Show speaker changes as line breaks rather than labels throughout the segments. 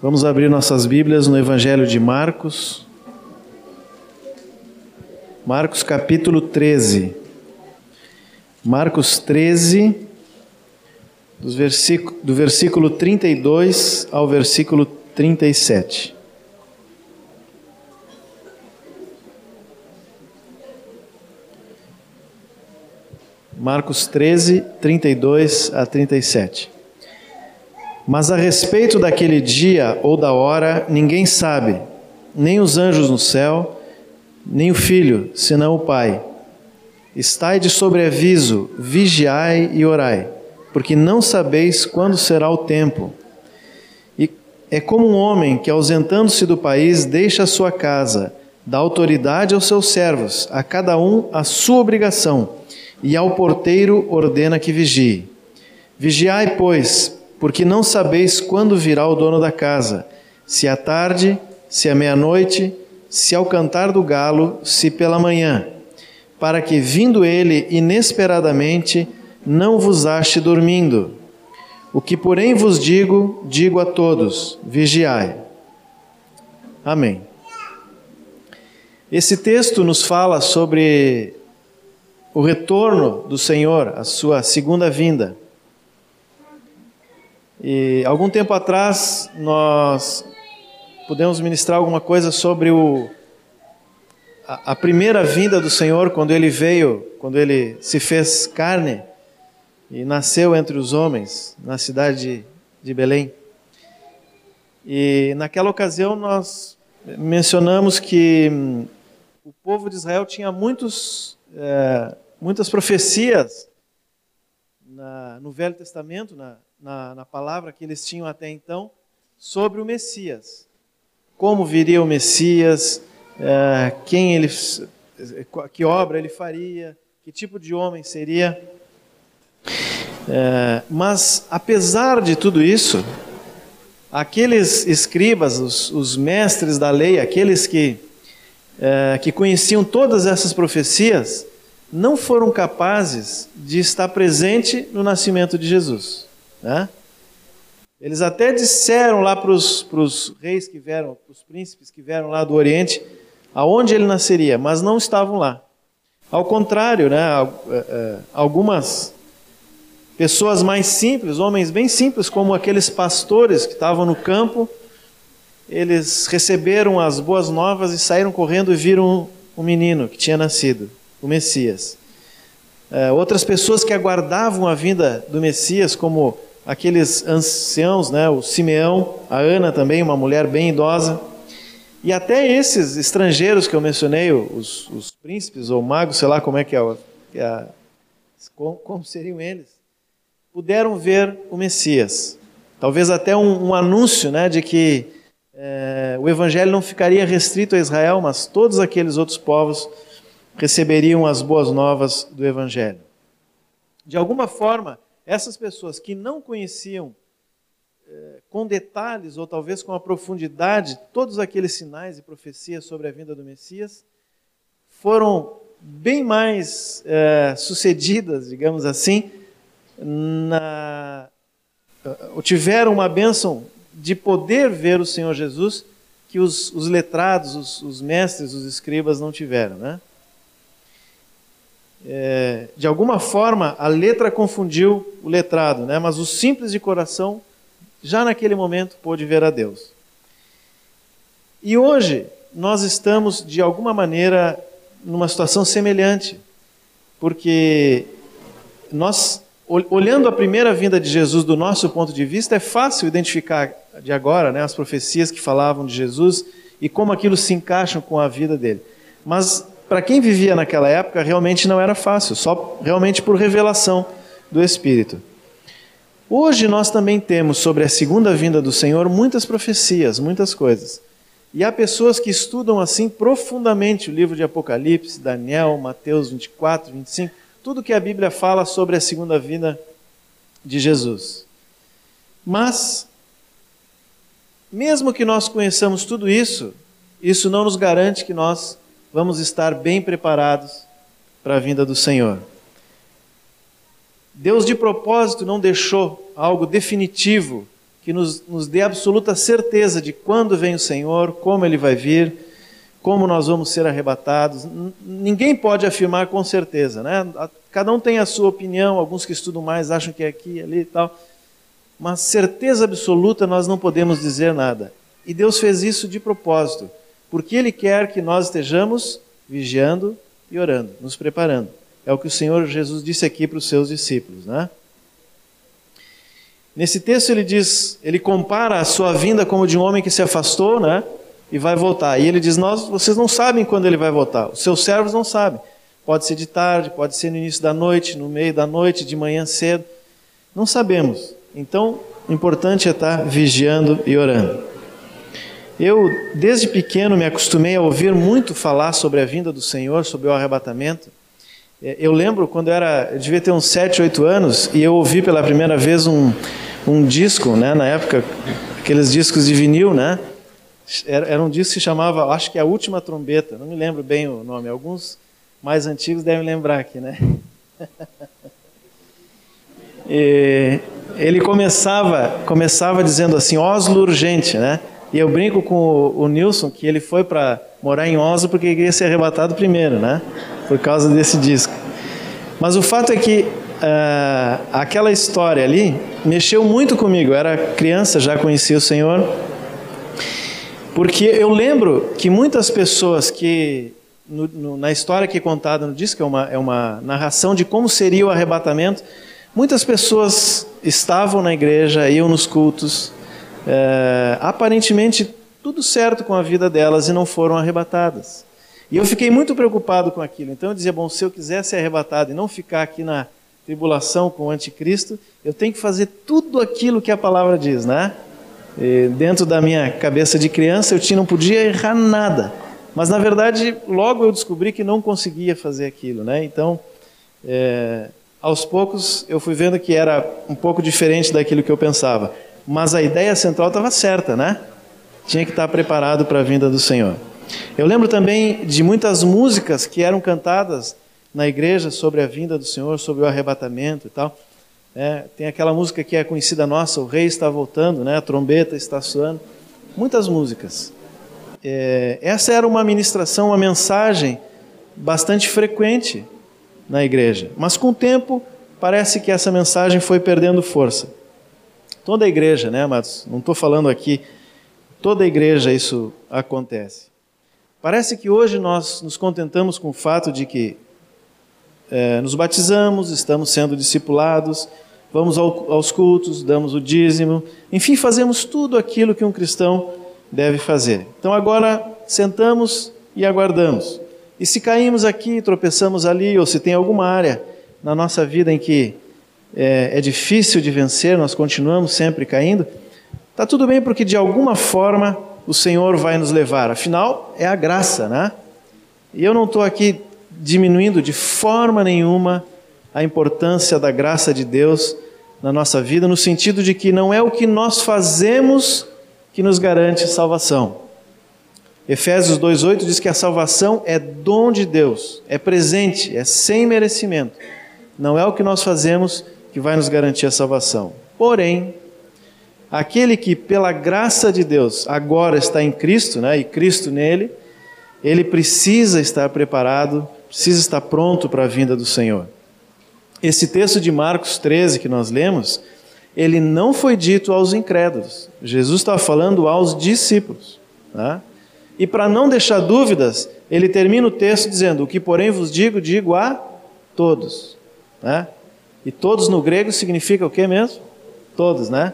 Vamos abrir nossas Bíblias no Evangelho de Marcos. Marcos capítulo 13. Marcos 13, do versículo, do versículo 32 ao versículo 37. Marcos 13, 32 a 37. Mas a respeito daquele dia ou da hora, ninguém sabe, nem os anjos no céu, nem o filho, senão o Pai. Estai de sobreaviso, vigiai e orai, porque não sabeis quando será o tempo. E é como um homem que, ausentando-se do país, deixa a sua casa, dá autoridade aos seus servos, a cada um a sua obrigação, e ao porteiro ordena que vigie. Vigiai, pois, porque não sabeis quando virá o dono da casa, se à tarde, se à meia-noite, se ao cantar do galo, se pela manhã, para que, vindo ele inesperadamente, não vos ache dormindo. O que, porém, vos digo, digo a todos: vigiai. Amém. Esse texto nos fala sobre o retorno do Senhor, a sua segunda vinda. E algum tempo atrás nós pudemos ministrar alguma coisa sobre o, a, a, primeira vinda do Senhor, quando ele veio, quando ele se fez carne e nasceu entre os homens na cidade de, Belém. E naquela ocasião nós mencionamos que hum, o povo de Israel tinha muitos, é, muitas profecias na, no Velho Testamento, na, na, na palavra que eles tinham até então sobre o Messias. Como viria o Messias, é, quem ele, que obra ele faria, que tipo de homem seria. É, mas, apesar de tudo isso, aqueles escribas, os, os mestres da lei, aqueles que, é, que conheciam todas essas profecias, não foram capazes de estar presente no nascimento de Jesus. Né? Eles até disseram lá para os reis que vieram, para os príncipes que vieram lá do Oriente, aonde ele nasceria, mas não estavam lá. Ao contrário, né, é, é, algumas pessoas mais simples, homens bem simples, como aqueles pastores que estavam no campo, eles receberam as boas novas e saíram correndo e viram um menino que tinha nascido, o Messias. É, outras pessoas que aguardavam a vinda do Messias, como aqueles anciãos, né, o Simeão, a Ana também, uma mulher bem idosa, e até esses estrangeiros que eu mencionei, os, os príncipes ou magos, sei lá como é que é, é como, como, seriam eles, puderam ver o Messias. Talvez até um, um anúncio né, de que é, o evangelho não ficaria restrito a Israel, mas todos aqueles outros povos receberiam as boas novas do evangelho. De alguma forma, essas pessoas que não conheciam eh, com detalhes ou talvez com a profundidade todos aqueles sinais e profecias sobre a vinda do Messias foram bem mais eh, sucedidas, digamos assim, na, uh, tiveram uma bênção de poder ver o Senhor Jesus que os, os letrados, os, os mestres, os escribas não tiveram, né? É, de alguma forma, a letra confundiu o letrado, né? mas o simples de coração, já naquele momento, pôde ver a Deus. E hoje, nós estamos, de alguma maneira, numa situação semelhante, porque nós, olhando a primeira vinda de Jesus do nosso ponto de vista, é fácil identificar de agora né, as profecias que falavam de Jesus e como aquilo se encaixa com a vida dele. Mas para quem vivia naquela época, realmente não era fácil, só realmente por revelação do Espírito. Hoje nós também temos sobre a segunda vinda do Senhor muitas profecias, muitas coisas. E há pessoas que estudam assim profundamente o livro de Apocalipse, Daniel, Mateus 24, 25, tudo que a Bíblia fala sobre a segunda vinda de Jesus. Mas, mesmo que nós conheçamos tudo isso, isso não nos garante que nós vamos estar bem preparados para a vinda do Senhor. Deus de propósito não deixou algo definitivo que nos, nos dê absoluta certeza de quando vem o Senhor, como ele vai vir, como nós vamos ser arrebatados. Ninguém pode afirmar com certeza, né? Cada um tem a sua opinião, alguns que estudam mais acham que é aqui, ali e tal. Mas certeza absoluta nós não podemos dizer nada. E Deus fez isso de propósito, porque Ele quer que nós estejamos vigiando e orando, nos preparando. É o que o Senhor Jesus disse aqui para os seus discípulos, né? Nesse texto ele diz, ele compara a sua vinda como de um homem que se afastou, né? E vai voltar. E ele diz: Nós, vocês não sabem quando ele vai voltar. Os seus servos não sabem. Pode ser de tarde, pode ser no início da noite, no meio da noite, de manhã cedo. Não sabemos. Então, o importante é estar vigiando e orando. Eu, desde pequeno, me acostumei a ouvir muito falar sobre a vinda do Senhor, sobre o arrebatamento. É, eu lembro quando eu era, eu devia ter uns 7, 8 anos, e eu ouvi pela primeira vez um, um disco, né, na época, aqueles discos de vinil, né? Era, era um disco que chamava, acho que é A Última Trombeta, não me lembro bem o nome, alguns mais antigos devem lembrar aqui, né? e ele começava, começava dizendo assim, Oslo urgente, né? E eu brinco com o, o Nilson que ele foi para morar em Oslo porque queria ser arrebatado primeiro, né? Por causa desse disco. Mas o fato é que uh, aquela história ali mexeu muito comigo. Eu era criança, já conhecia o Senhor. Porque eu lembro que muitas pessoas que no, no, na história que é contada no disco, é uma, é uma narração de como seria o arrebatamento. Muitas pessoas estavam na igreja, iam nos cultos, é, aparentemente tudo certo com a vida delas e não foram arrebatadas. E eu fiquei muito preocupado com aquilo. Então eu dizia: bom, se eu quiser ser arrebatado e não ficar aqui na tribulação com o anticristo, eu tenho que fazer tudo aquilo que a palavra diz, né? E dentro da minha cabeça de criança, eu tinha, não podia errar nada. Mas na verdade, logo eu descobri que não conseguia fazer aquilo, né? Então, é, aos poucos eu fui vendo que era um pouco diferente daquilo que eu pensava. Mas a ideia central estava certa, né? Tinha que estar preparado para a vinda do Senhor. Eu lembro também de muitas músicas que eram cantadas na igreja sobre a vinda do Senhor, sobre o arrebatamento e tal. É, tem aquela música que é conhecida nossa, o rei está voltando, né? a trombeta está soando. Muitas músicas. É, essa era uma ministração, uma mensagem bastante frequente na igreja. Mas com o tempo, parece que essa mensagem foi perdendo força. Toda a igreja, né, amados? Não estou falando aqui, toda a igreja isso acontece. Parece que hoje nós nos contentamos com o fato de que é, nos batizamos, estamos sendo discipulados, vamos ao, aos cultos, damos o dízimo, enfim, fazemos tudo aquilo que um cristão deve fazer. Então agora sentamos e aguardamos. E se caímos aqui, tropeçamos ali, ou se tem alguma área na nossa vida em que é, é difícil de vencer, nós continuamos sempre caindo, está tudo bem, porque de alguma forma o Senhor vai nos levar. Afinal, é a graça, né? E eu não estou aqui diminuindo de forma nenhuma a importância da graça de Deus na nossa vida, no sentido de que não é o que nós fazemos que nos garante salvação. Efésios 2,8 diz que a salvação é dom de Deus, é presente, é sem merecimento. Não é o que nós fazemos que vai nos garantir a salvação. Porém, aquele que pela graça de Deus agora está em Cristo, né, e Cristo nele, ele precisa estar preparado, precisa estar pronto para a vinda do Senhor. Esse texto de Marcos 13 que nós lemos, ele não foi dito aos incrédulos. Jesus estava falando aos discípulos. Tá? E para não deixar dúvidas, ele termina o texto dizendo: O que, porém, vos digo, digo a todos. Né? E todos no grego significa o que mesmo? Todos, né?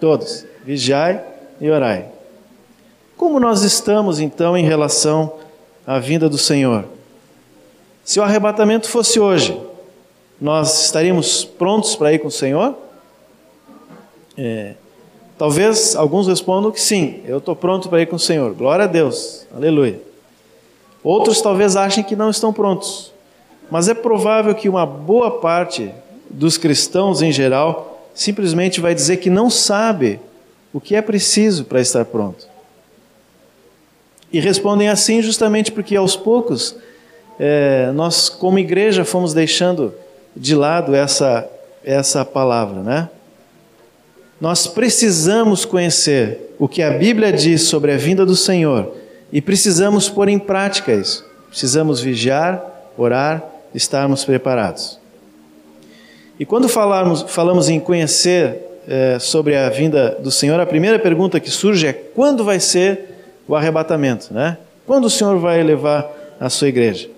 Todos. Vigiai e orai. Como nós estamos então em relação à vinda do Senhor? Se o arrebatamento fosse hoje, nós estaríamos prontos para ir com o Senhor? É, talvez alguns respondam que sim, eu estou pronto para ir com o Senhor. Glória a Deus, aleluia. Outros talvez achem que não estão prontos. Mas é provável que uma boa parte dos cristãos em geral simplesmente vai dizer que não sabe o que é preciso para estar pronto. E respondem assim justamente porque aos poucos é, nós, como igreja, fomos deixando de lado essa, essa palavra, né? nós precisamos conhecer o que a Bíblia diz sobre a vinda do Senhor e precisamos pôr em prática isso. Precisamos vigiar, orar, estarmos preparados. E quando falarmos, falamos em conhecer é, sobre a vinda do Senhor, a primeira pergunta que surge é quando vai ser o arrebatamento, né? Quando o Senhor vai levar a sua igreja?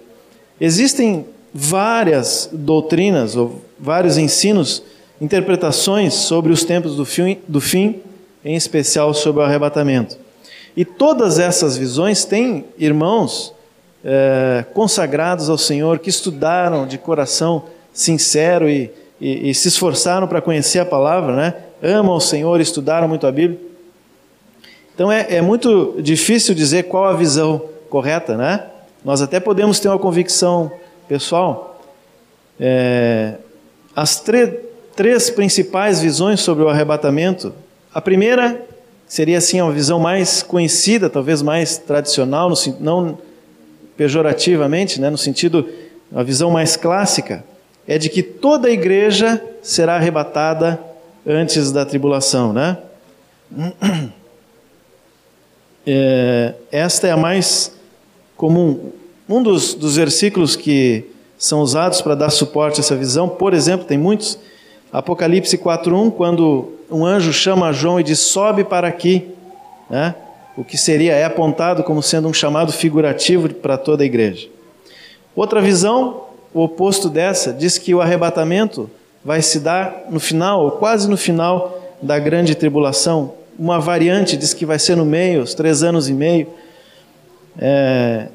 Existem várias doutrinas ou vários ensinos, interpretações sobre os tempos do fim, do fim, em especial sobre o arrebatamento. E todas essas visões têm irmãos é, consagrados ao Senhor que estudaram de coração sincero e, e, e se esforçaram para conhecer a palavra, né? amam o Senhor, estudaram muito a Bíblia. Então é, é muito difícil dizer qual a visão correta, né? Nós até podemos ter uma convicção pessoal. É, as três principais visões sobre o arrebatamento. A primeira seria assim uma visão mais conhecida, talvez mais tradicional, no, não pejorativamente, né, no sentido, a visão mais clássica, é de que toda a igreja será arrebatada antes da tribulação, né? É, esta é a mais comum. Um dos, dos versículos que são usados para dar suporte a essa visão, por exemplo, tem muitos, Apocalipse 4.1, quando um anjo chama João e diz, sobe para aqui, né? o que seria, é apontado como sendo um chamado figurativo para toda a igreja. Outra visão, o oposto dessa, diz que o arrebatamento vai se dar no final, ou quase no final da grande tribulação. Uma variante diz que vai ser no meio, os três anos e meio. É,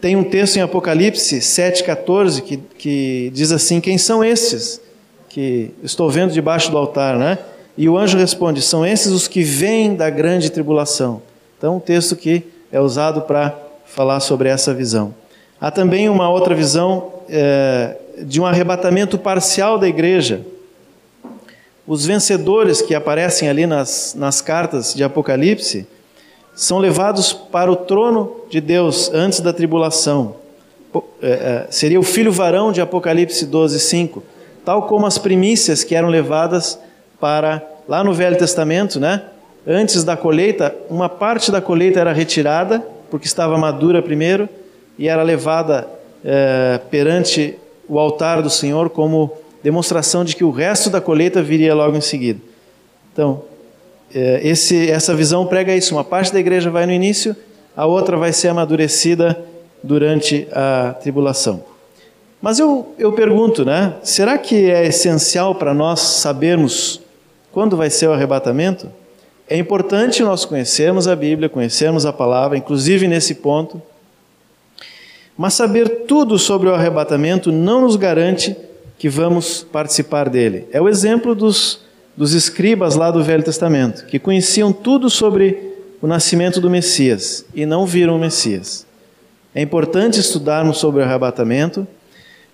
tem um texto em Apocalipse 7,14 que, que diz assim: Quem são esses que estou vendo debaixo do altar, né? E o anjo responde: São esses os que vêm da grande tribulação. Então, um texto que é usado para falar sobre essa visão. Há também uma outra visão é, de um arrebatamento parcial da igreja. Os vencedores que aparecem ali nas, nas cartas de Apocalipse são levados para o trono de Deus antes da tribulação. É, é, seria o filho varão de Apocalipse 12, 5. Tal como as primícias que eram levadas para, lá no Velho Testamento, né? Antes da colheita, uma parte da colheita era retirada, porque estava madura primeiro, e era levada é, perante o altar do Senhor como demonstração de que o resto da colheita viria logo em seguida. Então, é, esse, essa visão prega isso: uma parte da igreja vai no início, a outra vai ser amadurecida durante a tribulação. Mas eu, eu pergunto, né? Será que é essencial para nós sabermos quando vai ser o arrebatamento? É importante nós conhecermos a Bíblia, conhecermos a palavra, inclusive nesse ponto. Mas saber tudo sobre o arrebatamento não nos garante que vamos participar dele. É o exemplo dos dos escribas lá do Velho Testamento, que conheciam tudo sobre o nascimento do Messias e não viram o Messias. É importante estudarmos sobre o arrebatamento,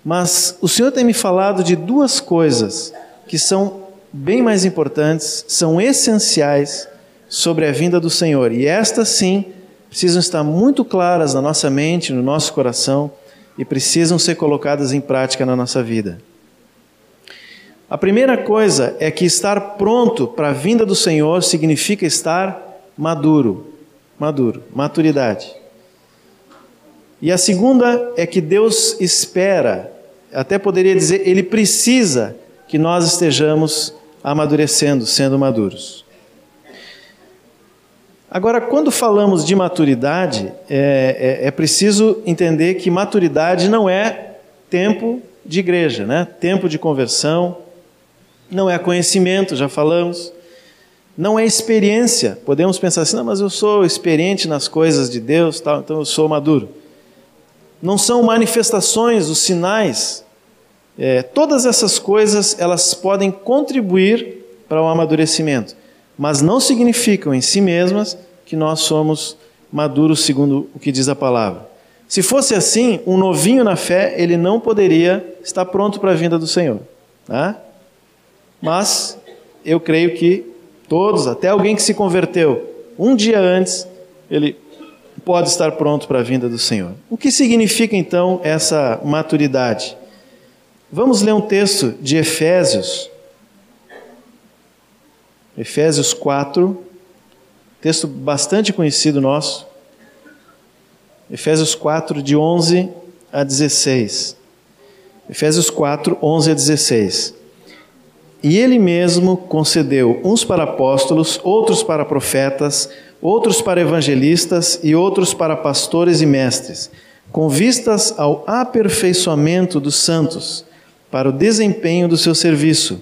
mas o Senhor tem me falado de duas coisas que são bem mais importantes, são essenciais sobre a vinda do Senhor. E estas sim precisam estar muito claras na nossa mente, no nosso coração e precisam ser colocadas em prática na nossa vida. A primeira coisa é que estar pronto para a vinda do Senhor significa estar maduro, maduro, maturidade. E a segunda é que Deus espera, até poderia dizer, Ele precisa que nós estejamos amadurecendo, sendo maduros. Agora, quando falamos de maturidade, é, é, é preciso entender que maturidade não é tempo de igreja, né? tempo de conversão, não é conhecimento, já falamos. Não é experiência. Podemos pensar assim, não, mas eu sou experiente nas coisas de Deus, tal, então eu sou maduro. Não são manifestações, os sinais. É, todas essas coisas elas podem contribuir para o amadurecimento, mas não significam em si mesmas que nós somos maduros segundo o que diz a palavra. Se fosse assim, um novinho na fé ele não poderia estar pronto para a vinda do Senhor. Tá? mas eu creio que todos, até alguém que se converteu um dia antes, ele pode estar pronto para a vinda do Senhor. O que significa então essa maturidade? Vamos ler um texto de Efésios. Efésios 4, texto bastante conhecido nosso. Efésios 4, de 11 a 16. Efésios 4, 11 a 16. E ele mesmo concedeu uns para apóstolos, outros para profetas, outros para evangelistas e outros para pastores e mestres, com vistas ao aperfeiçoamento dos santos, para o desempenho do seu serviço,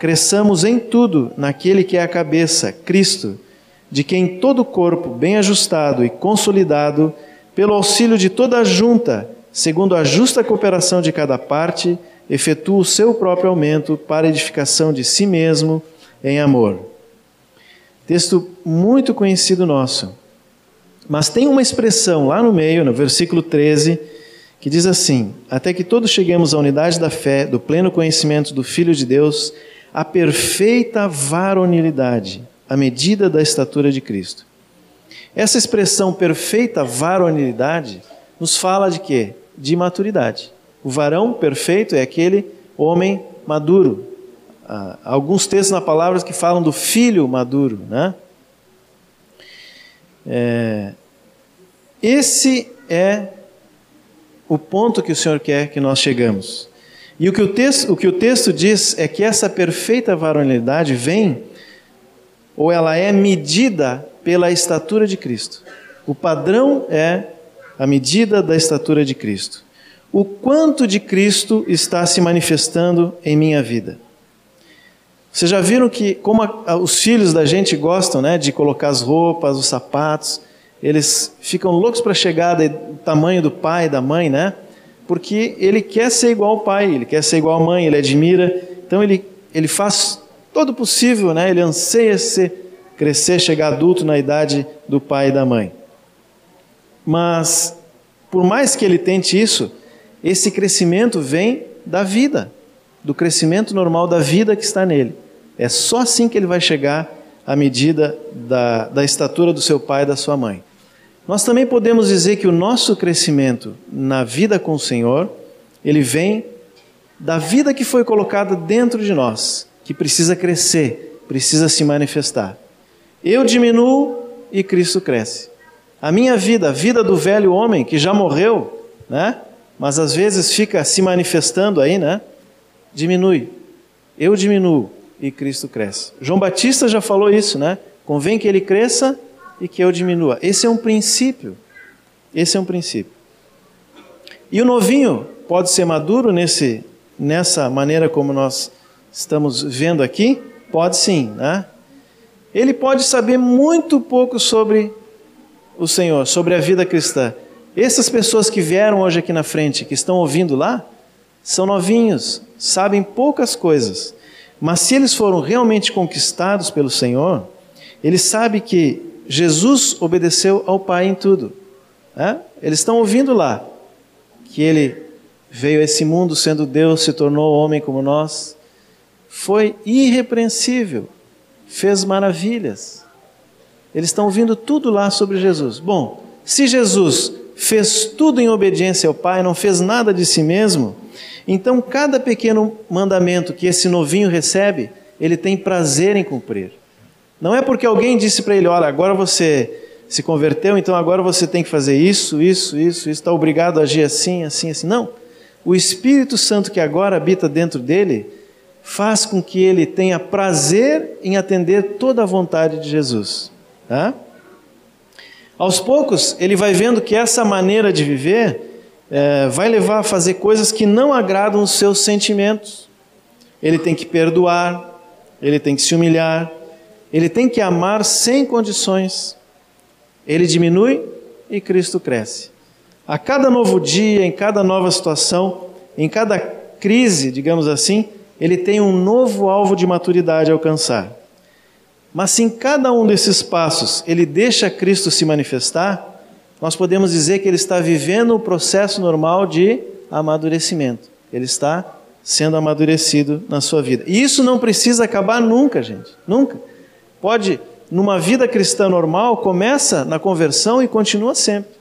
cresçamos em tudo naquele que é a cabeça, Cristo, de quem todo o corpo, bem ajustado e consolidado, pelo auxílio de toda a junta, segundo a justa cooperação de cada parte, efetua o seu próprio aumento para edificação de si mesmo em amor. Texto muito conhecido nosso. Mas tem uma expressão lá no meio, no versículo 13, que diz assim: Até que todos cheguemos à unidade da fé, do pleno conhecimento do Filho de Deus, à perfeita varonilidade, à medida da estatura de Cristo. Essa expressão perfeita varonilidade nos fala de quê? De maturidade. O varão perfeito é aquele homem maduro. Há alguns textos na palavra que falam do filho maduro, né? É, esse é o ponto que o Senhor quer que nós chegamos. E o que o texto, o que o texto diz é que essa perfeita varonilidade vem, ou ela é medida pela estatura de Cristo. O padrão é a medida da estatura de Cristo o quanto de Cristo está se manifestando em minha vida. Vocês já viram que como a, a, os filhos da gente gostam, né, de colocar as roupas, os sapatos, eles ficam loucos para chegar do tamanho do pai, da mãe, né? Porque ele quer ser igual ao pai, ele quer ser igual à mãe, ele admira, então ele ele faz todo o possível, né? Ele anseia ser, crescer, chegar adulto na idade do pai e da mãe. Mas por mais que ele tente isso, esse crescimento vem da vida, do crescimento normal da vida que está nele. É só assim que ele vai chegar à medida da, da estatura do seu pai e da sua mãe. Nós também podemos dizer que o nosso crescimento na vida com o Senhor, ele vem da vida que foi colocada dentro de nós, que precisa crescer, precisa se manifestar. Eu diminuo e Cristo cresce. A minha vida, a vida do velho homem que já morreu, né? mas às vezes fica se manifestando aí, né? Diminui. Eu diminuo e Cristo cresce. João Batista já falou isso, né? Convém que ele cresça e que eu diminua. Esse é um princípio. Esse é um princípio. E o novinho pode ser maduro nesse, nessa maneira como nós estamos vendo aqui? Pode sim, né? Ele pode saber muito pouco sobre o Senhor, sobre a vida cristã. Essas pessoas que vieram hoje aqui na frente, que estão ouvindo lá, são novinhos, sabem poucas coisas. Mas se eles foram realmente conquistados pelo Senhor, eles sabem que Jesus obedeceu ao Pai em tudo. Né? Eles estão ouvindo lá que Ele veio a esse mundo sendo Deus, se tornou homem como nós, foi irrepreensível, fez maravilhas. Eles estão ouvindo tudo lá sobre Jesus. Bom, se Jesus fez tudo em obediência ao Pai, não fez nada de si mesmo, então cada pequeno mandamento que esse novinho recebe, ele tem prazer em cumprir. Não é porque alguém disse para ele: olha, agora você se converteu, então agora você tem que fazer isso, isso, isso, isso, está obrigado a agir assim, assim, assim. Não. O Espírito Santo que agora habita dentro dele faz com que ele tenha prazer em atender toda a vontade de Jesus. Tá? Aos poucos, ele vai vendo que essa maneira de viver é, vai levar a fazer coisas que não agradam os seus sentimentos. Ele tem que perdoar, ele tem que se humilhar, ele tem que amar sem condições. Ele diminui e Cristo cresce. A cada novo dia, em cada nova situação, em cada crise, digamos assim, ele tem um novo alvo de maturidade a alcançar. Mas se em cada um desses passos ele deixa Cristo se manifestar, nós podemos dizer que ele está vivendo o processo normal de amadurecimento. Ele está sendo amadurecido na sua vida. E isso não precisa acabar nunca, gente. Nunca. Pode, numa vida cristã normal, começa na conversão e continua sempre.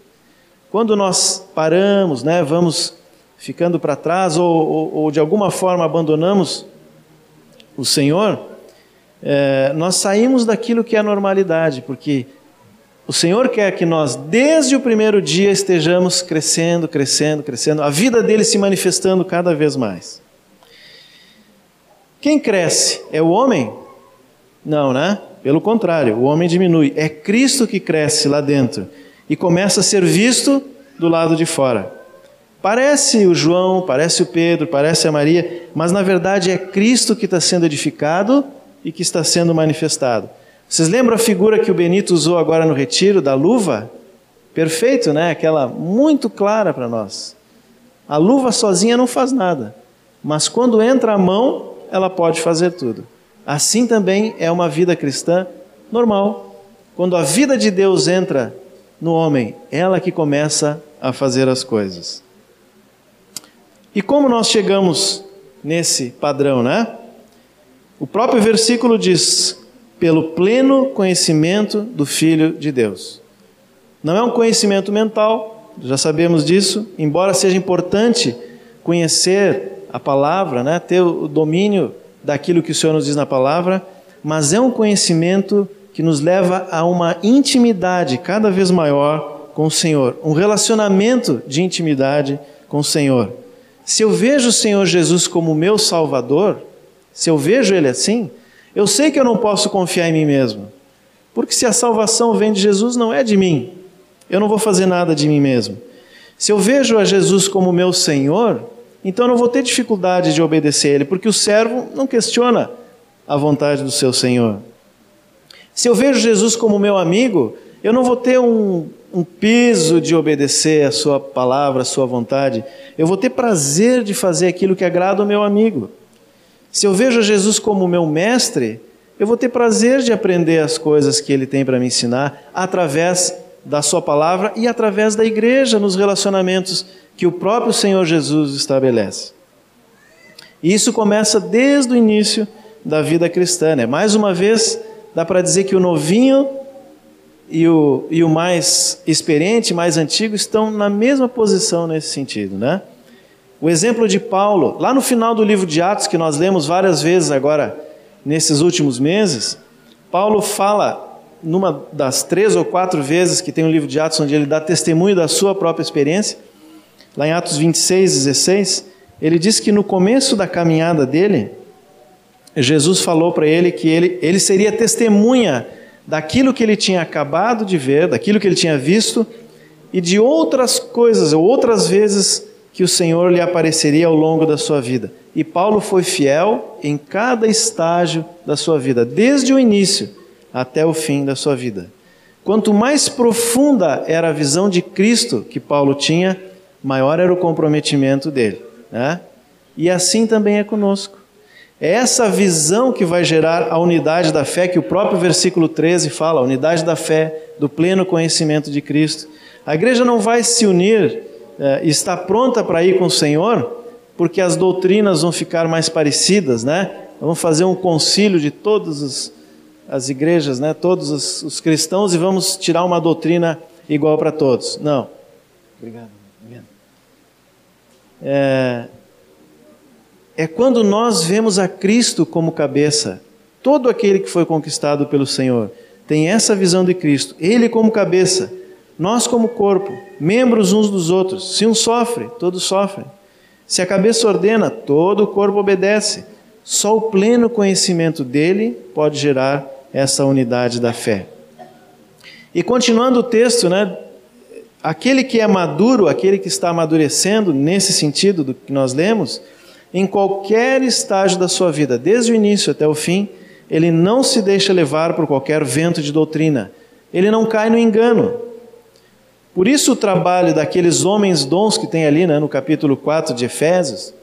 Quando nós paramos, né, vamos ficando para trás ou, ou, ou, de alguma forma abandonamos o Senhor, é, nós saímos daquilo que é a normalidade, porque o Senhor quer que nós, desde o primeiro dia, estejamos crescendo, crescendo, crescendo, a vida dele se manifestando cada vez mais. Quem cresce? É o homem? Não, né? Pelo contrário, o homem diminui. É Cristo que cresce lá dentro e começa a ser visto do lado de fora. Parece o João, parece o Pedro, parece a Maria, mas na verdade é Cristo que está sendo edificado e que está sendo manifestado. Vocês lembram a figura que o Benito usou agora no retiro da luva? Perfeito, né? Aquela muito clara para nós. A luva sozinha não faz nada, mas quando entra a mão, ela pode fazer tudo. Assim também é uma vida cristã normal. Quando a vida de Deus entra no homem, ela que começa a fazer as coisas. E como nós chegamos nesse padrão, né? O próprio versículo diz: pelo pleno conhecimento do Filho de Deus. Não é um conhecimento mental, já sabemos disso, embora seja importante conhecer a palavra, né? ter o domínio daquilo que o Senhor nos diz na palavra, mas é um conhecimento que nos leva a uma intimidade cada vez maior com o Senhor, um relacionamento de intimidade com o Senhor. Se eu vejo o Senhor Jesus como meu Salvador, se eu vejo Ele assim, eu sei que eu não posso confiar em mim mesmo, porque se a salvação vem de Jesus, não é de mim, eu não vou fazer nada de mim mesmo. Se eu vejo a Jesus como meu Senhor, então eu não vou ter dificuldade de obedecer Ele, porque o servo não questiona a vontade do seu Senhor. Se eu vejo Jesus como meu amigo, eu não vou ter um, um peso de obedecer a Sua palavra, a Sua vontade. Eu vou ter prazer de fazer aquilo que agrada ao meu amigo. Se eu vejo Jesus como meu mestre, eu vou ter prazer de aprender as coisas que Ele tem para me ensinar através da Sua palavra e através da igreja, nos relacionamentos que o próprio Senhor Jesus estabelece. E isso começa desde o início da vida cristã. Né? Mais uma vez, dá para dizer que o novinho e o, e o mais experiente, mais antigo, estão na mesma posição nesse sentido, né? O exemplo de Paulo, lá no final do livro de Atos, que nós lemos várias vezes agora nesses últimos meses, Paulo fala, numa das três ou quatro vezes que tem o livro de Atos, onde ele dá testemunho da sua própria experiência, lá em Atos 26, 16, ele diz que no começo da caminhada dele, Jesus falou para ele que ele, ele seria testemunha daquilo que ele tinha acabado de ver, daquilo que ele tinha visto e de outras coisas, ou outras vezes que o Senhor lhe apareceria ao longo da sua vida. E Paulo foi fiel em cada estágio da sua vida, desde o início até o fim da sua vida. Quanto mais profunda era a visão de Cristo que Paulo tinha, maior era o comprometimento dele. Né? E assim também é conosco. É essa visão que vai gerar a unidade da fé, que o próprio versículo 13 fala, a unidade da fé, do pleno conhecimento de Cristo. A igreja não vai se unir eh, está pronta para ir com o Senhor, porque as doutrinas vão ficar mais parecidas, né? Vamos fazer um concílio de todas as igrejas, né? todos os, os cristãos, e vamos tirar uma doutrina igual para todos. Não. Obrigado. É, é quando nós vemos a Cristo como cabeça. Todo aquele que foi conquistado pelo Senhor tem essa visão de Cristo, Ele como cabeça, nós como corpo, membros uns dos outros. Se um sofre, todos sofrem. Se a cabeça ordena, todo o corpo obedece. Só o pleno conhecimento dele pode gerar essa unidade da fé. E continuando o texto, né? Aquele que é maduro, aquele que está amadurecendo, nesse sentido do que nós lemos, em qualquer estágio da sua vida, desde o início até o fim, ele não se deixa levar por qualquer vento de doutrina, ele não cai no engano. Por isso, o trabalho daqueles homens dons que tem ali né, no capítulo 4 de Efésios,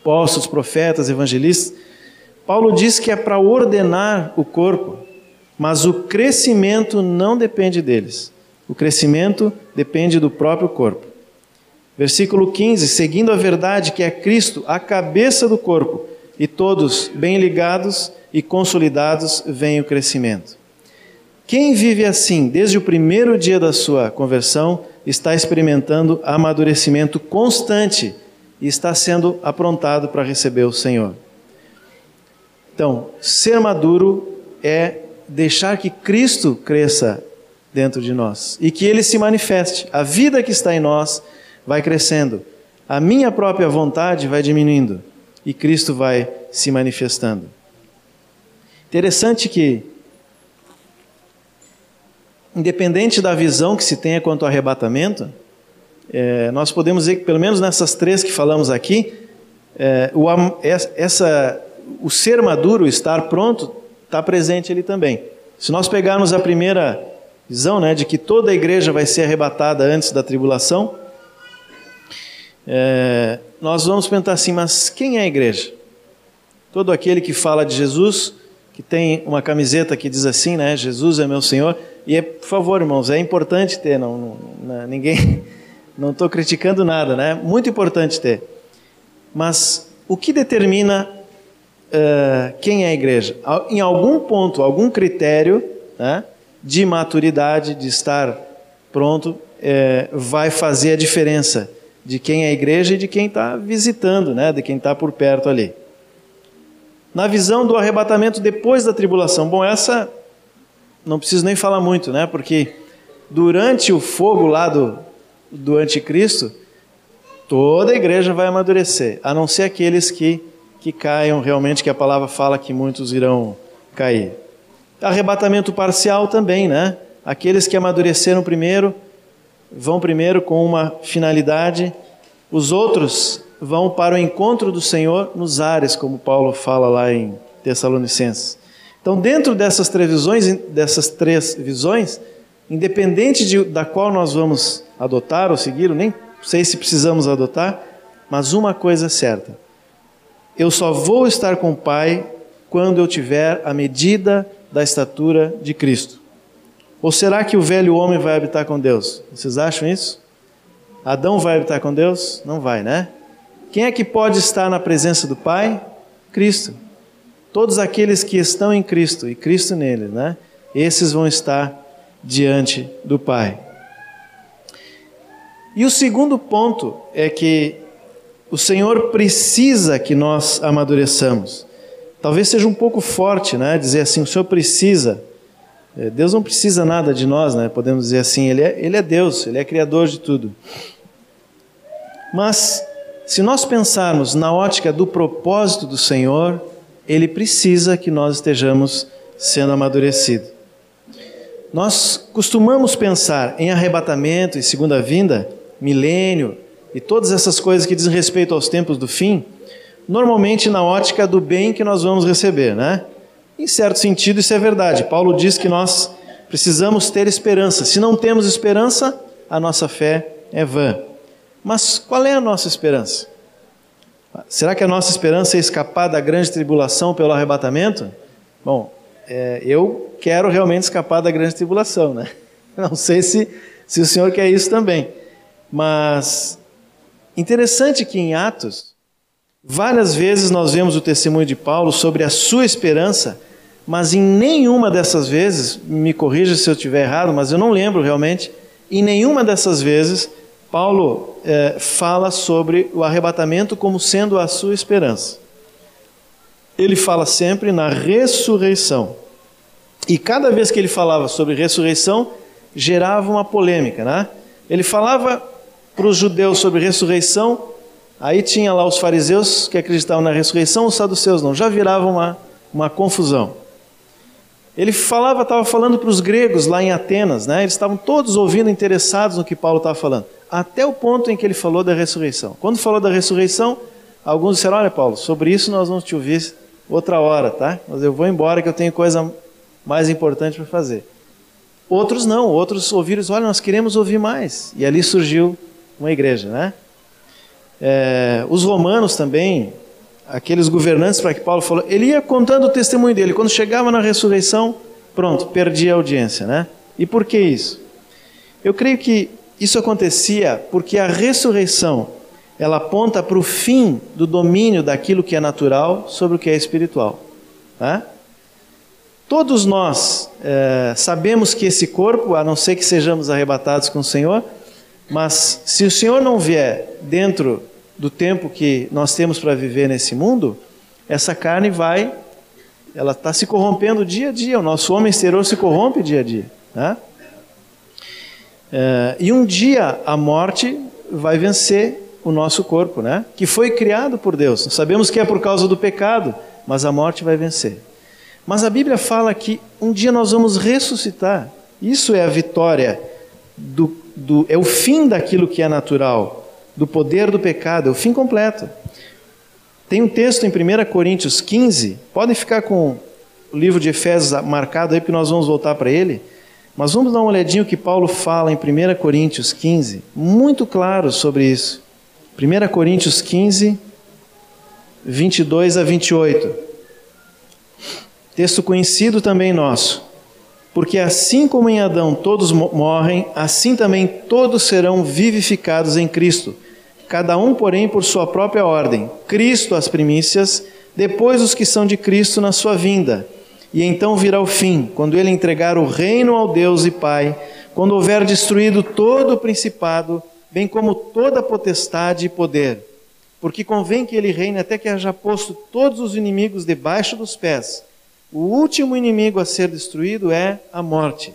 apóstolos, profetas, evangelistas, Paulo diz que é para ordenar o corpo, mas o crescimento não depende deles. O crescimento depende do próprio corpo. Versículo 15: Seguindo a verdade que é Cristo, a cabeça do corpo, e todos bem ligados e consolidados, vem o crescimento. Quem vive assim desde o primeiro dia da sua conversão está experimentando amadurecimento constante e está sendo aprontado para receber o Senhor. Então, ser maduro é deixar que Cristo cresça dentro de nós e que ele se manifeste. A vida que está em nós vai crescendo, a minha própria vontade vai diminuindo e Cristo vai se manifestando. Interessante que, independente da visão que se tenha quanto ao arrebatamento, é, nós podemos dizer que, pelo menos nessas três que falamos aqui, é, o, essa, o ser maduro, estar pronto, está presente ali também. Se nós pegarmos a primeira visão, né, de que toda a igreja vai ser arrebatada antes da tribulação, é, nós vamos pensar assim, mas quem é a igreja? Todo aquele que fala de Jesus, que tem uma camiseta que diz assim, né, Jesus é meu Senhor, e é, por favor, irmãos, é importante ter, não, não, não ninguém, não estou criticando nada, né? Muito importante ter. Mas o que determina uh, quem é a igreja? Em algum ponto, algum critério né, de maturidade, de estar pronto, é, vai fazer a diferença de quem é a igreja e de quem está visitando, né, de quem está por perto ali. Na visão do arrebatamento depois da tribulação, bom, essa não preciso nem falar muito, né, porque durante o fogo lá do, do anticristo, toda a igreja vai amadurecer, a não ser aqueles que, que caiam realmente, que a palavra fala que muitos irão cair. Arrebatamento parcial também, né? Aqueles que amadureceram primeiro vão primeiro com uma finalidade, os outros vão para o encontro do Senhor nos ares, como Paulo fala lá em Tessalonicenses. Então, dentro dessas três visões, dessas três visões, independente de, da qual nós vamos adotar ou seguir, nem sei se precisamos adotar, mas uma coisa é certa: eu só vou estar com o Pai quando eu tiver a medida da estatura de Cristo. Ou será que o velho homem vai habitar com Deus? Vocês acham isso? Adão vai habitar com Deus? Não vai, né? Quem é que pode estar na presença do Pai? Cristo. Todos aqueles que estão em Cristo e Cristo nele, né? Esses vão estar diante do Pai. E o segundo ponto é que o Senhor precisa que nós amadureçamos. Talvez seja um pouco forte, né? Dizer assim, o Senhor precisa. É, Deus não precisa nada de nós, né? Podemos dizer assim, Ele é, Ele é Deus, Ele é Criador de tudo. Mas, se nós pensarmos na ótica do propósito do Senhor, Ele precisa que nós estejamos sendo amadurecidos. Nós costumamos pensar em arrebatamento e segunda vinda, milênio e todas essas coisas que dizem respeito aos tempos do fim, normalmente na ótica do bem que nós vamos receber, né? Em certo sentido, isso é verdade. Paulo diz que nós precisamos ter esperança. Se não temos esperança, a nossa fé é vã. Mas qual é a nossa esperança? Será que a nossa esperança é escapar da grande tribulação pelo arrebatamento? Bom, é, eu quero realmente escapar da grande tribulação, né? Não sei se, se o senhor quer isso também. Mas interessante que em Atos, várias vezes nós vemos o testemunho de Paulo sobre a sua esperança, mas em nenhuma dessas vezes, me corrija se eu estiver errado, mas eu não lembro realmente, em nenhuma dessas vezes Paulo é, fala sobre o arrebatamento como sendo a sua esperança ele fala sempre na ressurreição. E cada vez que ele falava sobre ressurreição, gerava uma polêmica, né? Ele falava para os judeus sobre ressurreição, aí tinha lá os fariseus que acreditavam na ressurreição, os saduceus não, já virava uma, uma confusão. Ele falava, estava falando para os gregos lá em Atenas, né? eles estavam todos ouvindo, interessados no que Paulo estava falando, até o ponto em que ele falou da ressurreição. Quando falou da ressurreição, alguns disseram: Olha, Paulo, sobre isso nós vamos te ouvir outra hora, tá? Mas eu vou embora que eu tenho coisa mais importante para fazer. Outros não, outros ouviram, olha, nós queremos ouvir mais. E ali surgiu uma igreja, né? É, os romanos também, aqueles governantes para que Paulo falou, ele ia contando o testemunho dele. Quando chegava na ressurreição, pronto, perdi a audiência, né? E por que isso? Eu creio que isso acontecia porque a ressurreição ela aponta para o fim do domínio daquilo que é natural sobre o que é espiritual. Né? Todos nós é, sabemos que esse corpo, a não ser que sejamos arrebatados com o Senhor, mas se o Senhor não vier dentro do tempo que nós temos para viver nesse mundo, essa carne vai, ela está se corrompendo dia a dia, o nosso homem exterior se corrompe dia a dia. Né? É, e um dia a morte vai vencer o nosso corpo, né? Que foi criado por Deus. Sabemos que é por causa do pecado, mas a morte vai vencer. Mas a Bíblia fala que um dia nós vamos ressuscitar. Isso é a vitória do, do é o fim daquilo que é natural, do poder do pecado, é o fim completo. Tem um texto em 1 Coríntios 15, podem ficar com o livro de Efésios marcado aí, porque nós vamos voltar para ele. Mas vamos dar uma olhadinha o que Paulo fala em 1 Coríntios 15, muito claro sobre isso. 1 Coríntios 15, 22 a 28. Texto conhecido também nosso. Porque assim como em Adão todos morrem, assim também todos serão vivificados em Cristo. Cada um, porém, por sua própria ordem. Cristo as primícias, depois os que são de Cristo na sua vinda. E então virá o fim, quando ele entregar o reino ao Deus e Pai, quando houver destruído todo o principado bem como toda potestade e poder, porque convém que ele reine até que haja posto todos os inimigos debaixo dos pés. O último inimigo a ser destruído é a morte.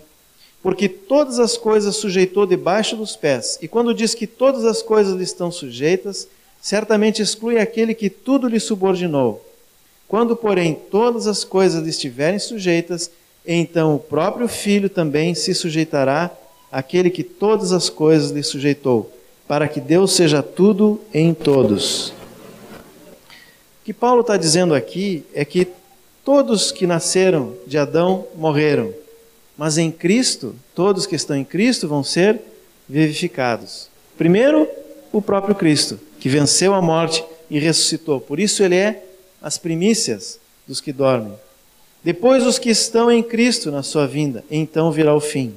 Porque todas as coisas sujeitou debaixo dos pés. E quando diz que todas as coisas lhe estão sujeitas, certamente exclui aquele que tudo lhe subordinou. Quando, porém, todas as coisas lhe estiverem sujeitas, então o próprio Filho também se sujeitará aquele que todas as coisas lhe sujeitou, para que Deus seja tudo em todos. O que Paulo está dizendo aqui é que todos que nasceram de Adão morreram, mas em Cristo, todos que estão em Cristo vão ser vivificados. Primeiro, o próprio Cristo, que venceu a morte e ressuscitou. Por isso, ele é as primícias dos que dormem. Depois, os que estão em Cristo na sua vinda, então virá o fim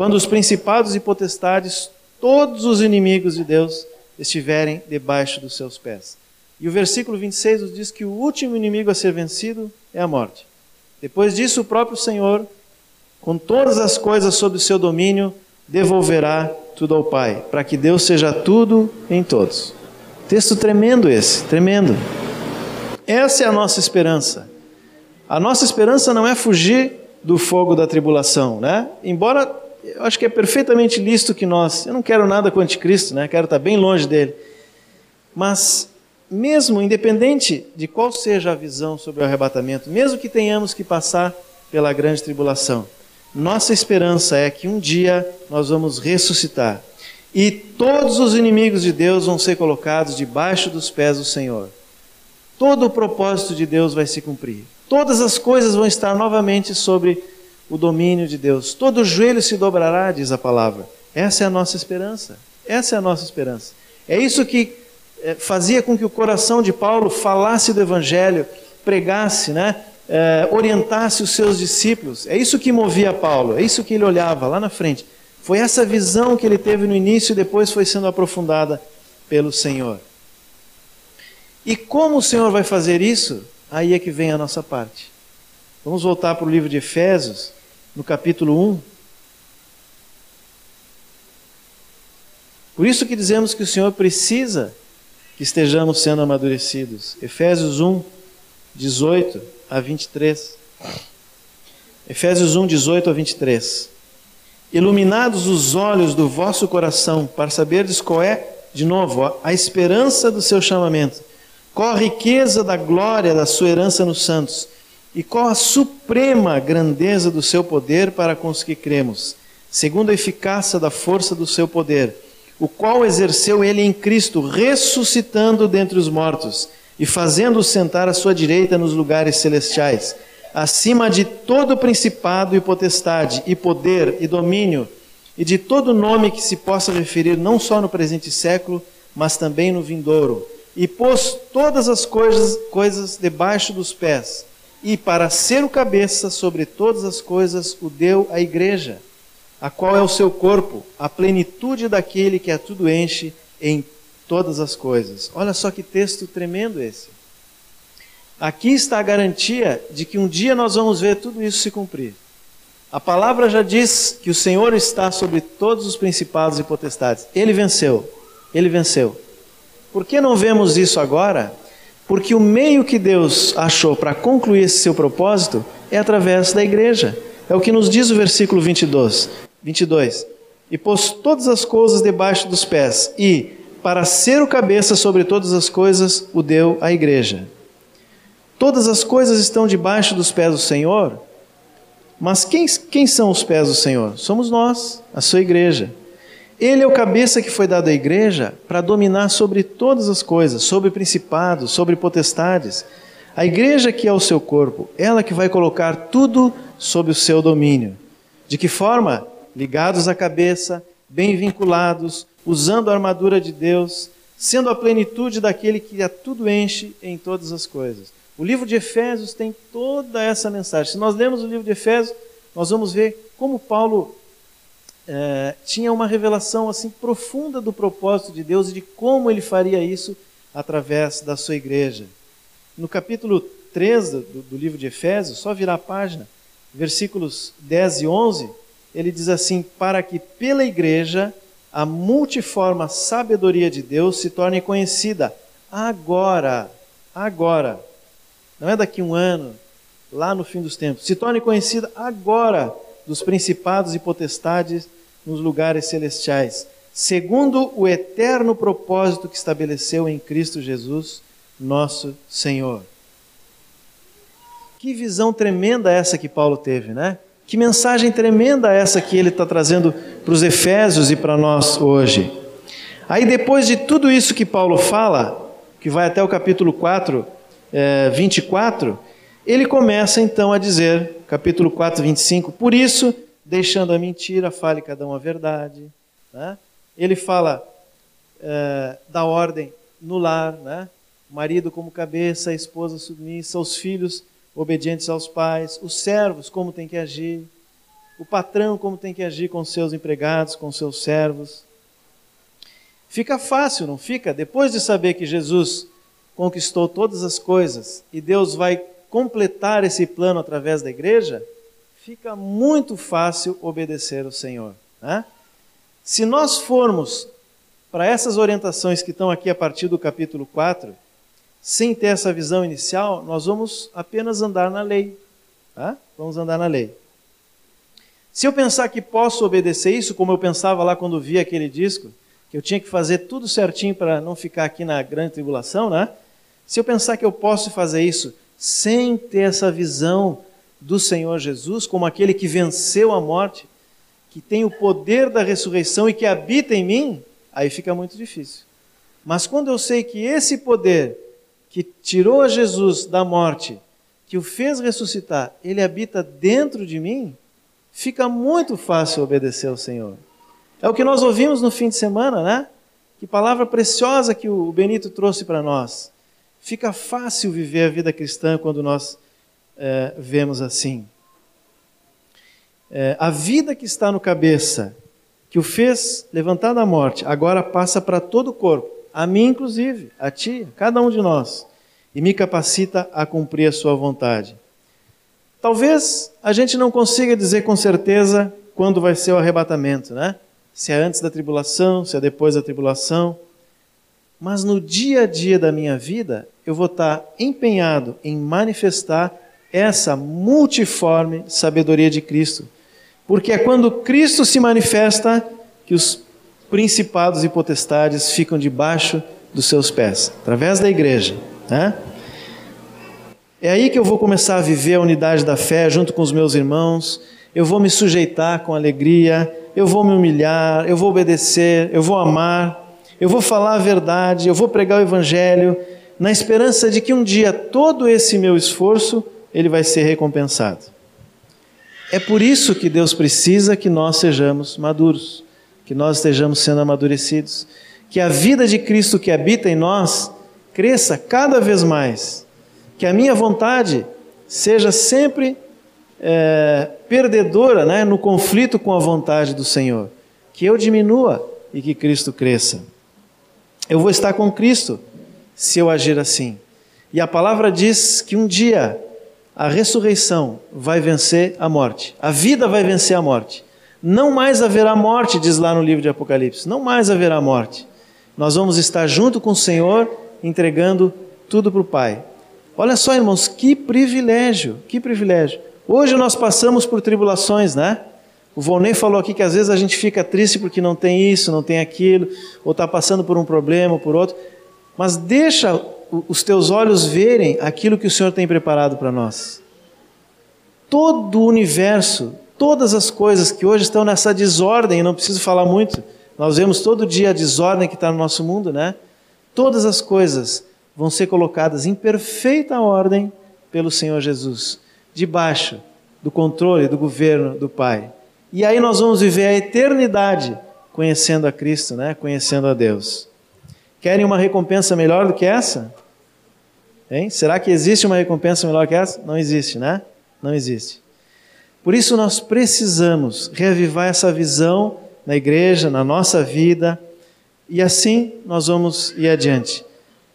quando os principados e potestades, todos os inimigos de Deus, estiverem debaixo dos seus pés. E o versículo 26 nos diz que o último inimigo a ser vencido é a morte. Depois disso, o próprio Senhor, com todas as coisas sob o seu domínio, devolverá tudo ao Pai, para que Deus seja tudo em todos. Texto tremendo esse, tremendo. Essa é a nossa esperança. A nossa esperança não é fugir do fogo da tribulação, né? Embora eu acho que é perfeitamente lícito que nós, eu não quero nada com o anticristo, né? quero estar bem longe dele. Mas, mesmo independente de qual seja a visão sobre o arrebatamento, mesmo que tenhamos que passar pela grande tribulação, nossa esperança é que um dia nós vamos ressuscitar e todos os inimigos de Deus vão ser colocados debaixo dos pés do Senhor. Todo o propósito de Deus vai se cumprir. Todas as coisas vão estar novamente sobre o domínio de Deus. Todo joelho se dobrará, diz a palavra. Essa é a nossa esperança. Essa é a nossa esperança. É isso que fazia com que o coração de Paulo falasse do Evangelho, pregasse, né? É, orientasse os seus discípulos. É isso que movia Paulo, é isso que ele olhava lá na frente. Foi essa visão que ele teve no início e depois foi sendo aprofundada pelo Senhor. E como o Senhor vai fazer isso? Aí é que vem a nossa parte. Vamos voltar para o livro de Efésios, no capítulo 1. Por isso que dizemos que o Senhor precisa estejamos sendo amadurecidos. Efésios 1, 18 a 23. Efésios 1, 18 a 23. Iluminados os olhos do vosso coração, para saberdes qual é, de novo, a esperança do seu chamamento, qual a riqueza da glória da sua herança nos santos e qual a suprema grandeza do seu poder para com os que cremos, segundo a eficácia da força do seu poder, o qual exerceu ele em Cristo, ressuscitando dentre os mortos e fazendo-o sentar à sua direita nos lugares celestiais, acima de todo principado e potestade, e poder e domínio, e de todo nome que se possa referir não só no presente século, mas também no vindouro, e pôs todas as coisas, coisas debaixo dos pés e para ser o cabeça sobre todas as coisas o deu à igreja, a qual é o seu corpo, a plenitude daquele que a tudo enche em todas as coisas. Olha só que texto tremendo esse. Aqui está a garantia de que um dia nós vamos ver tudo isso se cumprir. A palavra já diz que o Senhor está sobre todos os principados e potestades. Ele venceu. Ele venceu. Por que não vemos isso agora? Porque o meio que Deus achou para concluir esse seu propósito é através da igreja. É o que nos diz o versículo 22. 22. E pôs todas as coisas debaixo dos pés, e, para ser o cabeça sobre todas as coisas, o deu à igreja. Todas as coisas estão debaixo dos pés do Senhor, mas quem, quem são os pés do Senhor? Somos nós, a sua igreja. Ele é o cabeça que foi dado à igreja para dominar sobre todas as coisas, sobre principados, sobre potestades. A igreja que é o seu corpo, ela que vai colocar tudo sob o seu domínio. De que forma? Ligados à cabeça, bem vinculados, usando a armadura de Deus, sendo a plenitude daquele que a tudo enche em todas as coisas. O livro de Efésios tem toda essa mensagem. Se nós lemos o livro de Efésios, nós vamos ver como Paulo é, tinha uma revelação assim profunda do propósito de Deus e de como ele faria isso através da sua igreja. No capítulo 3 do, do livro de Efésios, só virar a página, versículos 10 e 11, ele diz assim: Para que pela igreja a multiforme sabedoria de Deus se torne conhecida agora, agora, não é daqui um ano, lá no fim dos tempos, se torne conhecida agora dos principados e potestades nos lugares celestiais, segundo o eterno propósito que estabeleceu em Cristo Jesus, nosso Senhor. Que visão tremenda essa que Paulo teve, né? Que mensagem tremenda essa que ele está trazendo para os Efésios e para nós hoje. Aí, depois de tudo isso que Paulo fala, que vai até o capítulo 4, é, 24, ele começa então a dizer, capítulo 4, 25, por isso deixando a mentira, fale cada um a verdade. Né? Ele fala é, da ordem no lar, né? marido como cabeça, a esposa submissa, os filhos obedientes aos pais, os servos como tem que agir, o patrão como tem que agir com seus empregados, com seus servos. Fica fácil, não fica? Depois de saber que Jesus conquistou todas as coisas e Deus vai completar esse plano através da igreja, fica muito fácil obedecer ao Senhor. Né? Se nós formos para essas orientações que estão aqui a partir do capítulo 4, sem ter essa visão inicial, nós vamos apenas andar na lei. Tá? Vamos andar na lei. Se eu pensar que posso obedecer isso, como eu pensava lá quando vi aquele disco, que eu tinha que fazer tudo certinho para não ficar aqui na grande tribulação, né? Se eu pensar que eu posso fazer isso sem ter essa visão do Senhor Jesus como aquele que venceu a morte, que tem o poder da ressurreição e que habita em mim, aí fica muito difícil. Mas quando eu sei que esse poder que tirou a Jesus da morte, que o fez ressuscitar, ele habita dentro de mim, fica muito fácil obedecer ao Senhor. É o que nós ouvimos no fim de semana, né? Que palavra preciosa que o Benito trouxe para nós. Fica fácil viver a vida cristã quando nós é, vemos assim. É, a vida que está no cabeça, que o fez levantar da morte, agora passa para todo o corpo, a mim inclusive, a ti, a cada um de nós, e me capacita a cumprir a sua vontade. Talvez a gente não consiga dizer com certeza quando vai ser o arrebatamento, né? Se é antes da tribulação, se é depois da tribulação. Mas no dia a dia da minha vida, eu vou estar empenhado em manifestar essa multiforme sabedoria de Cristo. Porque é quando Cristo se manifesta que os principados e potestades ficam debaixo dos seus pés, através da igreja. Né? É aí que eu vou começar a viver a unidade da fé junto com os meus irmãos. Eu vou me sujeitar com alegria, eu vou me humilhar, eu vou obedecer, eu vou amar, eu vou falar a verdade, eu vou pregar o evangelho, na esperança de que um dia todo esse meu esforço ele vai ser recompensado. É por isso que Deus precisa que nós sejamos maduros, que nós estejamos sendo amadurecidos, que a vida de Cristo que habita em nós cresça cada vez mais, que a minha vontade seja sempre é, perdedora né, no conflito com a vontade do Senhor. Que eu diminua e que Cristo cresça. Eu vou estar com Cristo se eu agir assim. E a palavra diz que um dia a ressurreição vai vencer a morte, a vida vai vencer a morte. Não mais haverá morte, diz lá no livro de Apocalipse, não mais haverá morte. Nós vamos estar junto com o Senhor, entregando tudo para o Pai. Olha só, irmãos, que privilégio, que privilégio. Hoje nós passamos por tribulações, né? O Volney falou aqui que às vezes a gente fica triste porque não tem isso, não tem aquilo, ou está passando por um problema ou por outro. Mas deixa os teus olhos verem aquilo que o Senhor tem preparado para nós. Todo o universo, todas as coisas que hoje estão nessa desordem, não preciso falar muito, nós vemos todo dia a desordem que está no nosso mundo, né? Todas as coisas vão ser colocadas em perfeita ordem pelo Senhor Jesus, debaixo do controle do governo do Pai. E aí nós vamos viver a eternidade conhecendo a Cristo, né? conhecendo a Deus. Querem uma recompensa melhor do que essa? Hein? Será que existe uma recompensa melhor que essa? Não existe, né? Não existe. Por isso nós precisamos reavivar essa visão na igreja, na nossa vida, e assim nós vamos ir adiante.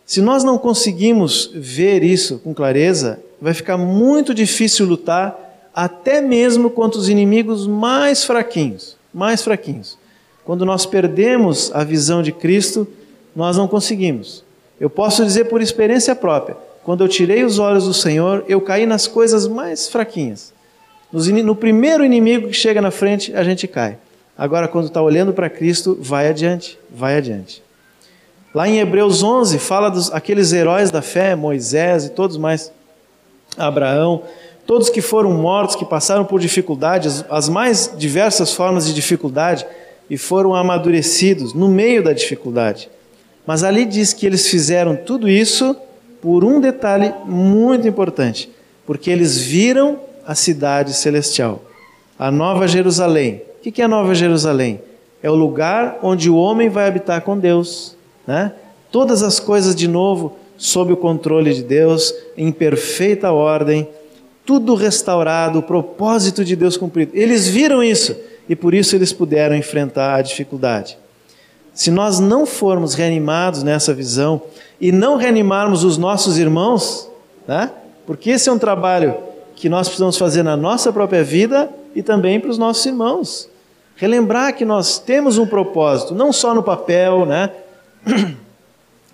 Se nós não conseguimos ver isso com clareza, vai ficar muito difícil lutar até mesmo contra os inimigos mais fraquinhos, mais fraquinhos. Quando nós perdemos a visão de Cristo, nós não conseguimos. Eu posso dizer por experiência própria, quando eu tirei os olhos do Senhor, eu caí nas coisas mais fraquinhas. No primeiro inimigo que chega na frente, a gente cai. Agora, quando está olhando para Cristo, vai adiante, vai adiante. Lá em Hebreus 11, fala dos aqueles heróis da fé, Moisés e todos mais, Abraão, todos que foram mortos, que passaram por dificuldades, as mais diversas formas de dificuldade, e foram amadurecidos no meio da dificuldade. Mas ali diz que eles fizeram tudo isso por um detalhe muito importante, porque eles viram a cidade celestial, a Nova Jerusalém. O que é a Nova Jerusalém? É o lugar onde o homem vai habitar com Deus. Né? Todas as coisas de novo sob o controle de Deus, em perfeita ordem, tudo restaurado, o propósito de Deus cumprido. Eles viram isso e por isso eles puderam enfrentar a dificuldade. Se nós não formos reanimados nessa visão e não reanimarmos os nossos irmãos, né? porque esse é um trabalho que nós precisamos fazer na nossa própria vida e também para os nossos irmãos. Relembrar que nós temos um propósito, não só no papel, né?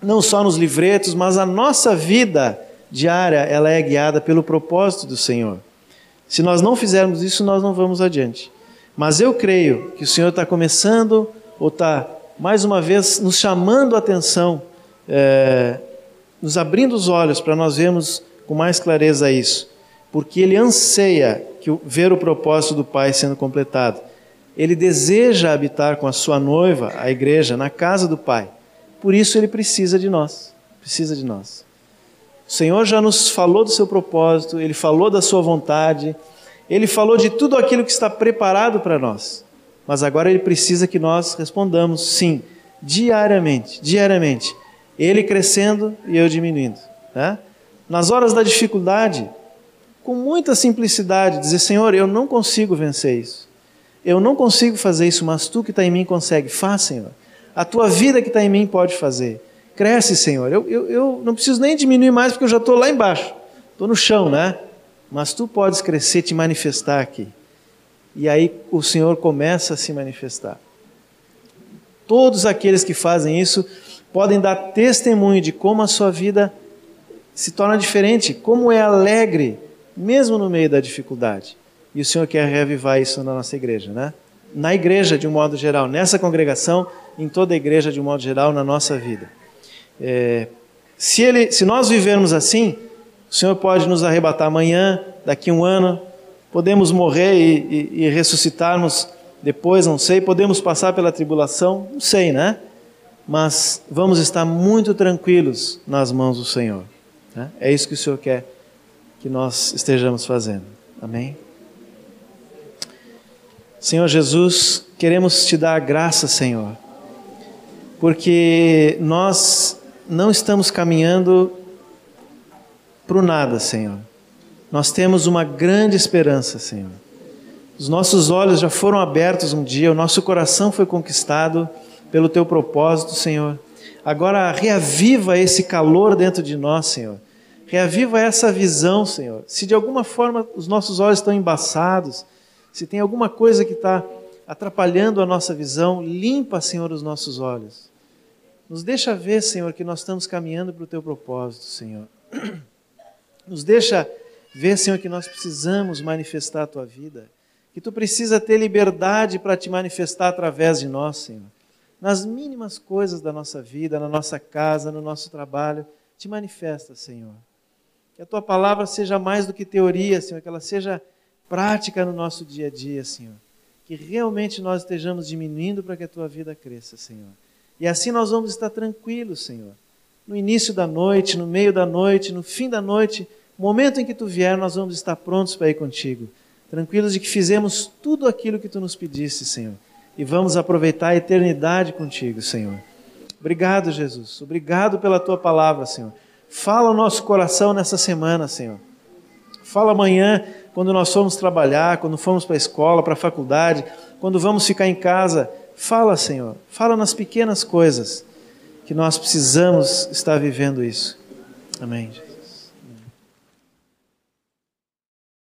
não só nos livretos, mas a nossa vida diária, ela é guiada pelo propósito do Senhor. Se nós não fizermos isso, nós não vamos adiante. Mas eu creio que o Senhor está começando, ou está, mais uma vez, nos chamando a atenção, é, nos abrindo os olhos para nós vermos com mais clareza isso. Porque Ele anseia que, ver o propósito do Pai sendo completado. Ele deseja habitar com a sua noiva, a igreja, na casa do Pai. Por isso Ele precisa de nós. Precisa de nós. O Senhor já nos falou do seu propósito, ele falou da sua vontade, ele falou de tudo aquilo que está preparado para nós. Mas agora ele precisa que nós respondamos sim, diariamente, diariamente. Ele crescendo e eu diminuindo. Né? Nas horas da dificuldade, com muita simplicidade, dizer: Senhor, eu não consigo vencer isso. Eu não consigo fazer isso, mas tu que está em mim consegue. Faz, Senhor. A tua vida que está em mim pode fazer. Cresce, Senhor. Eu, eu, eu não preciso nem diminuir mais porque eu já estou lá embaixo. Estou no chão, né? Mas tu podes crescer, te manifestar aqui. E aí o Senhor começa a se manifestar. Todos aqueles que fazem isso podem dar testemunho de como a sua vida se torna diferente, como é alegre, mesmo no meio da dificuldade. E o Senhor quer reavivar isso na nossa igreja, né? Na igreja, de um modo geral, nessa congregação, em toda a igreja, de um modo geral, na nossa vida. É, se, ele, se nós vivermos assim, o Senhor pode nos arrebatar amanhã, daqui um ano, podemos morrer e, e, e ressuscitarmos depois, não sei, podemos passar pela tribulação, não sei, né? Mas vamos estar muito tranquilos nas mãos do Senhor. Né? É isso que o Senhor quer que nós estejamos fazendo. Amém? Senhor Jesus, queremos te dar a graça, Senhor, porque nós não estamos caminhando para o nada, Senhor. nós temos uma grande esperança, Senhor. Os nossos olhos já foram abertos um dia, o nosso coração foi conquistado pelo teu propósito, Senhor. Agora reaviva esse calor dentro de nós, Senhor. Reaviva essa visão, Senhor. Se de alguma forma os nossos olhos estão embaçados, se tem alguma coisa que está atrapalhando a nossa visão, limpa, Senhor, os nossos olhos. Nos deixa ver, Senhor, que nós estamos caminhando para o teu propósito, Senhor. Nos deixa ver, Senhor, que nós precisamos manifestar a tua vida, que tu precisa ter liberdade para te manifestar através de nós, Senhor. Nas mínimas coisas da nossa vida, na nossa casa, no nosso trabalho, te manifesta, Senhor. Que a tua palavra seja mais do que teoria, Senhor, que ela seja prática no nosso dia a dia, Senhor. Que realmente nós estejamos diminuindo para que a tua vida cresça, Senhor. E assim nós vamos estar tranquilos, Senhor. No início da noite, no meio da noite, no fim da noite, momento em que tu vier, nós vamos estar prontos para ir contigo. Tranquilos de que fizemos tudo aquilo que tu nos pediste, Senhor. E vamos aproveitar a eternidade contigo, Senhor. Obrigado, Jesus. Obrigado pela tua palavra, Senhor. Fala o nosso coração nessa semana, Senhor. Fala amanhã, quando nós formos trabalhar, quando formos para a escola, para a faculdade, quando vamos ficar em casa. Fala, Senhor. Fala nas pequenas coisas que nós precisamos estar vivendo isso. Amém.